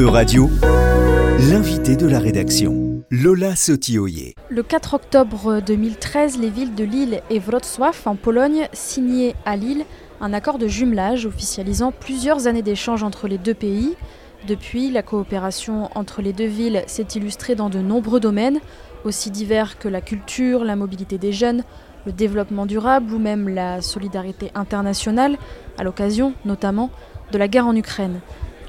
E-Radio, l'invité de la rédaction, Lola Sotioye. Le 4 octobre 2013, les villes de Lille et Wrocław en Pologne signaient à Lille un accord de jumelage officialisant plusieurs années d'échanges entre les deux pays. Depuis, la coopération entre les deux villes s'est illustrée dans de nombreux domaines, aussi divers que la culture, la mobilité des jeunes, le développement durable ou même la solidarité internationale, à l'occasion notamment de la guerre en Ukraine.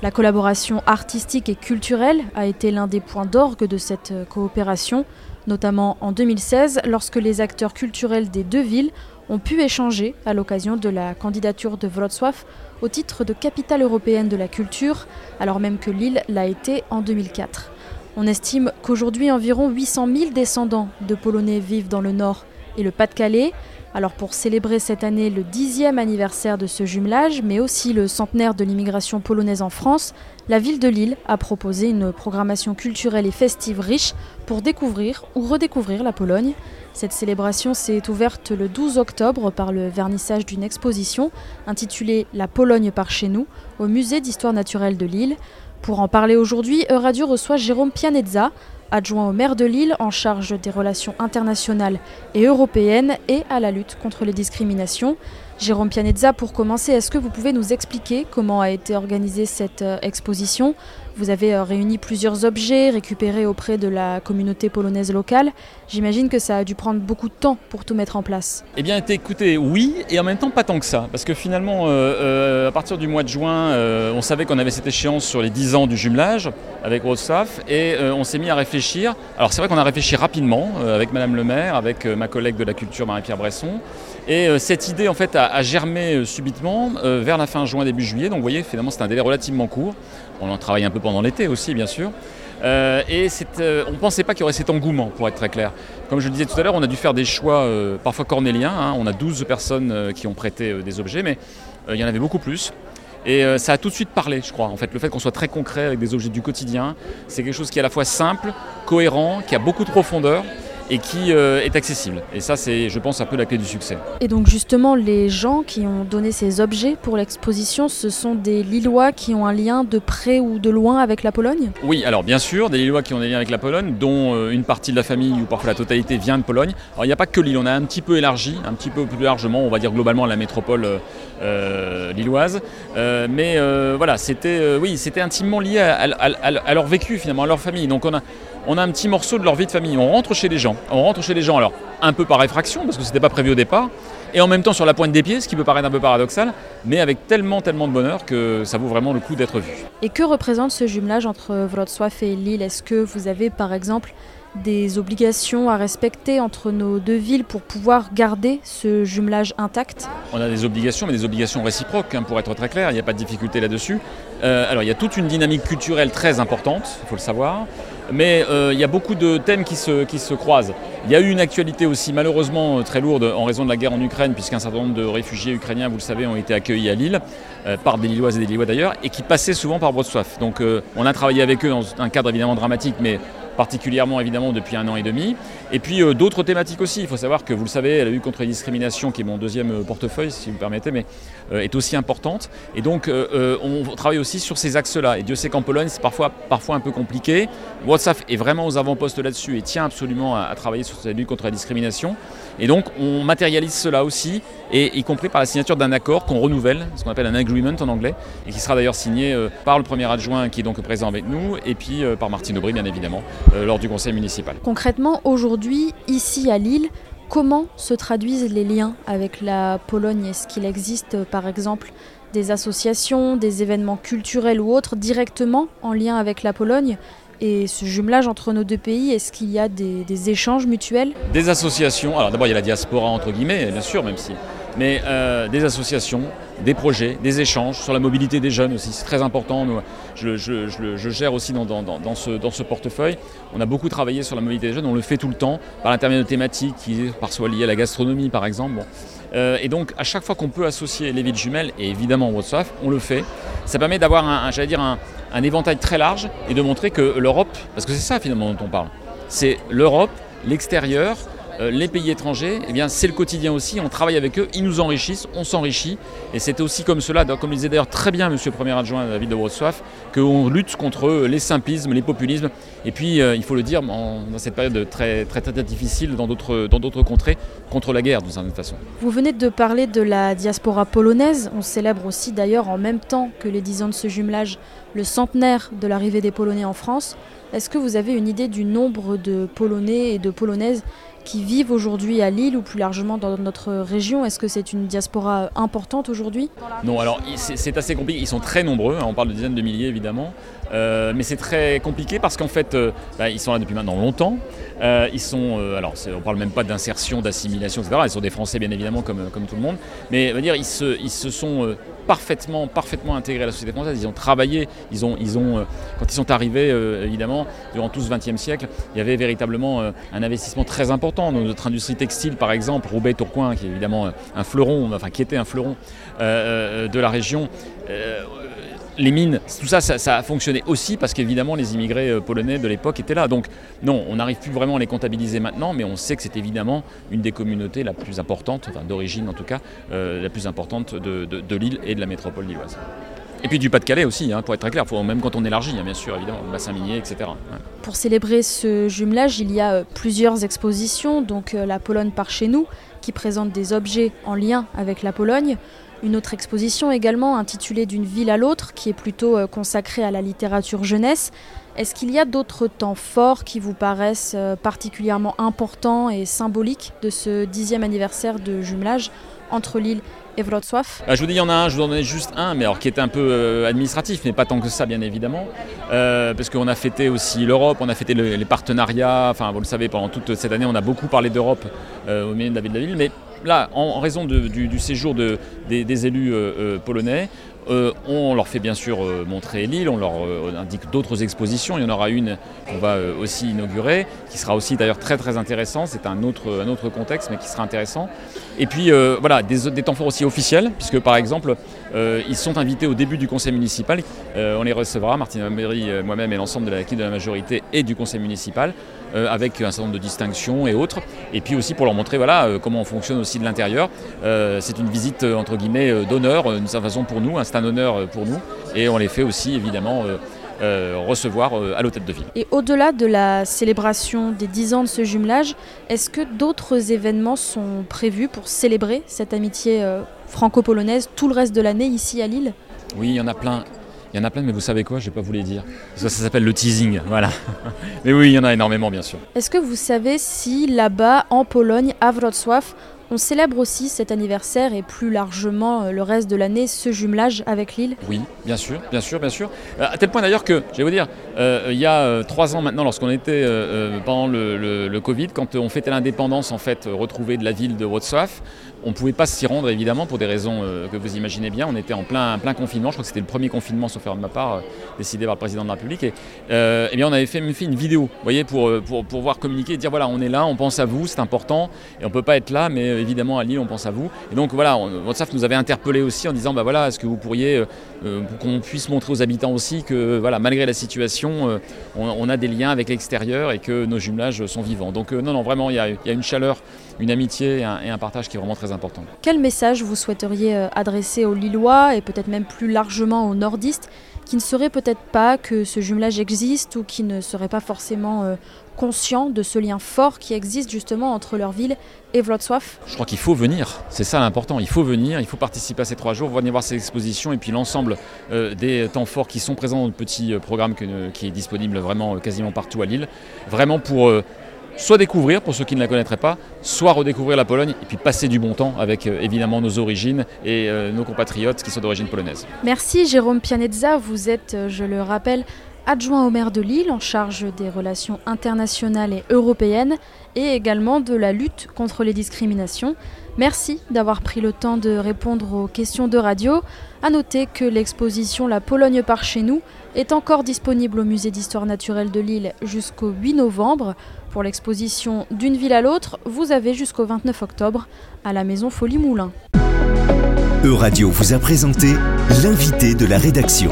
La collaboration artistique et culturelle a été l'un des points d'orgue de cette coopération, notamment en 2016 lorsque les acteurs culturels des deux villes ont pu échanger à l'occasion de la candidature de Wrocław au titre de capitale européenne de la culture, alors même que Lille l'a été en 2004. On estime qu'aujourd'hui environ 800 000 descendants de Polonais vivent dans le Nord et le Pas-de-Calais. Alors pour célébrer cette année le dixième anniversaire de ce jumelage, mais aussi le centenaire de l'immigration polonaise en France, la ville de Lille a proposé une programmation culturelle et festive riche pour découvrir ou redécouvrir la Pologne. Cette célébration s'est ouverte le 12 octobre par le vernissage d'une exposition intitulée La Pologne par chez nous au musée d'histoire naturelle de Lille. Pour en parler aujourd'hui, Euradio reçoit Jérôme Pianezza, adjoint au maire de Lille en charge des relations internationales et européennes et à la lutte contre les discriminations. Jérôme Pianezza, pour commencer, est-ce que vous pouvez nous expliquer comment a été organisée cette euh, exposition? Vous avez euh, réuni plusieurs objets récupérés auprès de la communauté polonaise locale. J'imagine que ça a dû prendre beaucoup de temps pour tout mettre en place. Eh bien, écoutez, oui, et en même temps pas tant que ça. Parce que finalement, euh, à partir du mois de juin, on savait qu'on avait cette échéance sur les 10 ans du jumelage avec Wrocław, et on s'est mis à réfléchir. Alors c'est vrai qu'on a réfléchi rapidement avec Madame le maire, avec ma collègue de la culture Marie-Pierre Bresson. Et cette idée, en fait, a, germé euh, subitement euh, vers la fin juin, début juillet. Donc vous voyez, finalement, c'est un délai relativement court. On en travaille un peu pendant l'été aussi, bien sûr. Euh, et on ne pensait pas qu'il y aurait cet engouement, pour être très clair. Comme je le disais tout à l'heure, on a dû faire des choix parfois cornéliens. Hein. On a 12 personnes qui ont prêté des objets, mais il y en avait beaucoup plus. Et ça a tout de suite parlé, je crois. En fait, le fait qu'on soit très concret avec des objets du quotidien, c'est quelque chose qui est à la fois simple, cohérent, qui a beaucoup de profondeur et qui euh, est accessible. Et ça, c'est, je pense, un peu la clé du succès. Et donc, justement, les gens qui ont donné ces objets pour l'exposition, ce sont des Lillois qui ont un lien de près ou de loin avec la Pologne? Oui, alors bien sûr, des Lillois qui ont des liens avec la Pologne, dont euh, une partie de la famille ou parfois la totalité vient de Pologne. Alors, il n'y a pas que Lille, on a un petit peu élargi, un petit peu plus largement, on va dire globalement, la métropole euh, lilloise. mais voilà, c'était, oui, c'était intimement lié à, à, leur vécu, finalement, à leur famille. Donc, on a on a un petit morceau de leur vie de famille. On rentre chez les gens. On rentre chez les gens, alors un peu par effraction, parce que ce n'était pas prévu au départ, et en même temps sur la pointe des pieds, ce qui peut paraître un peu paradoxal, mais avec tellement, tellement de bonheur que ça vaut vraiment le coup d'être vu. Et que représente ce jumelage entre Wrocław et Lille? Est-ce que vous avez par exemple des obligations à respecter entre nos deux villes pour pouvoir garder ce jumelage intact? On a des obligations, mais des obligations réciproques, hein, pour être très clair, il n'y a pas de difficulté là-dessus. Euh, alors il y a toute une dynamique culturelle très importante, il faut le savoir, mais euh, il y a beaucoup de thèmes qui se, qui se croisent. Il y a eu une actualité aussi malheureusement euh, très lourde en raison de la guerre en Ukraine, puisqu'un certain nombre de réfugiés ukrainiens, vous le savez, ont été accueillis à Lille, par des Lilloises et des Lillois d'ailleurs, et qui passaient souvent par Wrocław. Donc on a travaillé avec eux dans un cadre évidemment dramatique, mais particulièrement évidemment depuis un an et demi. Et puis euh, d'autres thématiques aussi. Il faut savoir que vous le savez, la lutte contre les discriminations, qui est mon deuxième euh, portefeuille, si vous me permettez, mais euh, est aussi importante. Et donc on travaille aussi sur ces axes-là. Et Dieu sait qu'en Pologne, c'est parfois, parfois un peu compliqué. WhatsApp est vraiment aux avant-postes là-dessus et tient absolument à, travailler sur cette lutte contre la discrimination. Et donc on matérialise cela aussi, et y compris par la signature d'un accord qu'on renouvelle, ce qu'on appelle un agreement en anglais, et qui sera d'ailleurs signé par le premier adjoint qui est donc présent avec nous, et puis par Martine Aubry bien évidemment, lors du conseil municipal. Concrètement, aujourd'hui, ici à Lille, comment se traduisent les liens avec la Pologne? Est-ce qu'il existe par exemple des associations, des événements culturels ou autres directement en lien avec la Pologne? Et ce jumelage entre nos deux pays, est-ce qu'il y a des, échanges mutuels? Des associations, alors d'abord il y a la diaspora entre guillemets, bien sûr, même si, mais euh, des associations, des projets, des échanges sur la mobilité des jeunes aussi, c'est très important. je, je, gère aussi dans, ce, dans, ce, portefeuille. On a beaucoup travaillé sur la mobilité des jeunes, on le fait tout le temps par l'intermédiaire de thématiques qui parfois liées à la gastronomie par exemple. Euh, et donc à chaque fois qu'on peut associer les villes jumelles et évidemment WhatsApp, on le fait. Ça permet d'avoir un, j'allais dire un, un éventail très large et de montrer que l'Europe, parce que c'est ça finalement dont on parle, c'est l'Europe, l'extérieur, les pays étrangers, eh bien, c'est le quotidien aussi. On travaille avec eux, ils nous enrichissent, on s'enrichit. Et c'est aussi comme cela, comme le disait d'ailleurs très bien Monsieur le Premier Adjoint David de Wrocław, qu'on lutte contre les simplismes, les populismes. Et puis, il faut le dire, dans cette période très, très, très difficile dans d'autres contrées, contre la guerre d'une certaine façon. Vous venez de parler de la diaspora polonaise. On célèbre aussi d'ailleurs en même temps que les 10 ans de ce jumelage le centenaire de l'arrivée des Polonais en France. Est-ce que vous avez une idée du nombre de Polonais et de Polonaises qui vivent aujourd'hui à Lille ou plus largement dans notre région Est-ce que c'est une diaspora importante aujourd'hui? Non, alors c'est assez compliqué. Ils sont très nombreux, hein, on parle de dizaines de milliers évidemment, euh, mais c'est très compliqué parce qu'en fait, euh, bah, ils sont là depuis maintenant longtemps. Euh, ils sont, alors on parle même pas d'insertion, d'assimilation, etc. Ils sont des Français bien évidemment comme, comme tout le monde, mais dire, ils se, ils se sont parfaitement, parfaitement intégrés à la société française. Ils ont travaillé, ils ont, ils ont, quand ils sont arrivés, évidemment, durant tout ce XXe siècle, il y avait véritablement un investissement très important dans notre industrie textile, par exemple, Roubaix Tourcoing, qui est évidemment un fleuron, enfin qui était un fleuron euh, euh, de la région. Euh, les mines, tout ça, ça, a fonctionné aussi parce qu'évidemment les immigrés polonais de l'époque étaient là. Donc non, on n'arrive plus vraiment à les comptabiliser maintenant, mais on sait que c'est évidemment une des communautés la plus importante, enfin d'origine en tout cas, la plus importante de, de l'île et de la métropole lilloise. Et puis du Pas-de-Calais aussi, hein, pour être très clair, même quand on élargit, hein, bien sûr, évidemment, le bassin minier, etc. Pour célébrer ce jumelage, il y a euh, plusieurs expositions, donc euh, la Pologne par chez nous, qui présente des objets en lien avec la Pologne. Une autre exposition également intitulée D'une ville à l'autre, qui est plutôt euh, consacrée à la littérature jeunesse. Est-ce qu'il y a d'autres temps forts qui vous paraissent particulièrement importants et symboliques de ce dixième anniversaire de jumelage entre Lille et Wrocław? Bah, Je vous dis, il y en a un, je vous en ai juste un, mais alors qui est un peu euh, administratif, mais pas tant que ça, bien évidemment. Euh, parce qu'on a fêté aussi l'Europe, on a fêté les partenariats. Enfin, vous le savez, pendant toute cette année, on a beaucoup parlé d'Europe euh, au milieu de la ville de la ville. Mais là, en, raison du, séjour des, élus polonais, euh, on leur fait bien sûr euh, montrer l'île, on leur euh, indique d'autres expositions. Il y en aura une qu'on va aussi inaugurer, qui sera aussi d'ailleurs très très intéressant. C'est un autre, un autre contexte, mais qui sera intéressant. Et puis voilà, des, des, temps forts aussi officiels, puisque par exemple, ils sont invités au début du conseil municipal. on les recevra, Martine Améry, moi-même et l'ensemble de de la majorité et du conseil municipal. Avec un certain nombre de distinctions et autres. Et puis aussi pour leur montrer voilà, comment on fonctionne aussi de l'intérieur. C'est une visite entre guillemets d'honneur, d'une certaine façon pour nous, c'est un honneur pour nous. Et on les fait aussi évidemment recevoir à l'hôtel de ville. Et au-delà de la célébration des 10 ans de ce jumelage, est-ce que d'autres événements sont prévus pour célébrer cette amitié franco-polonaise tout le reste de l'année ici à Lille? Oui, il y en a plein. Il y en a plein, mais vous savez quoi, je ne vais pas vous les dire. Ça, ça s'appelle le teasing, voilà. mais oui, il y en a énormément, bien sûr. Est-ce que vous savez si là-bas, en Pologne, à Wrocław, on célèbre aussi cet anniversaire et plus largement euh, le reste de l'année ce jumelage avec l'île Oui, bien sûr, bien sûr, bien sûr. Euh, à tel point d'ailleurs que, je vais vous dire, euh, il y a trois ans maintenant, lorsqu'on était pendant le, Covid, quand on fêtait l'indépendance en fait retrouvée de la ville de Wrocław, on ne pouvait pas s'y rendre évidemment pour des raisons que vous imaginez bien. On était en plein, confinement. Je crois que c'était le premier confinement, sauf faire de ma part, décidé par le président de la République. Et eh bien, on avait fait, fait une vidéo, vous voyez, pour, pour pouvoir communiquer et dire voilà, on est là, on pense à vous, c'est important, et on ne peut pas être là, mais évidemment à Lille, on pense à vous. Et donc voilà, WhatsApp nous avait interpellé aussi en disant bah voilà, est-ce que vous pourriez, euh, euh, qu'on puisse montrer aux habitants aussi que voilà, malgré la situation, euh, on, a des liens avec l'extérieur et que nos jumelages sont vivants. Donc non, non, vraiment, il y, a, une chaleur, une amitié et un, partage qui est vraiment très important. Quel message vous souhaiteriez adresser aux Lillois et peut-être même plus largement aux nordistes qui ne seraient peut-être pas que ce jumelage existe ou qui ne seraient pas forcément conscients de ce lien fort qui existe justement entre leur ville et Wrocław Je crois qu'il faut venir, c'est ça l'important, il faut venir, il faut participer à ces trois jours, venir voir ces expositions et puis l'ensemble euh, des temps forts qui sont présents dans le petit euh, programme qui est disponible vraiment euh, quasiment partout à Lille, vraiment pour soit découvrir pour ceux qui ne la connaîtraient pas, soit redécouvrir la Pologne et puis passer du bon temps avec évidemment nos origines et nos compatriotes qui sont d'origine polonaise. Merci Jérôme Pianezza, vous êtes, je le rappelle, adjoint au maire de Lille en charge des relations internationales et européennes et également de la lutte contre les discriminations. Merci d'avoir pris le temps de répondre aux questions de radio. A noter que l'exposition La Pologne par chez nous est encore disponible au musée d'histoire naturelle de Lille jusqu'au 8 novembre. Pour l'exposition D'une ville à l'autre, vous avez jusqu'au 29 octobre à la maison Folie Moulin. Euradio vous a présenté l'invité de la rédaction.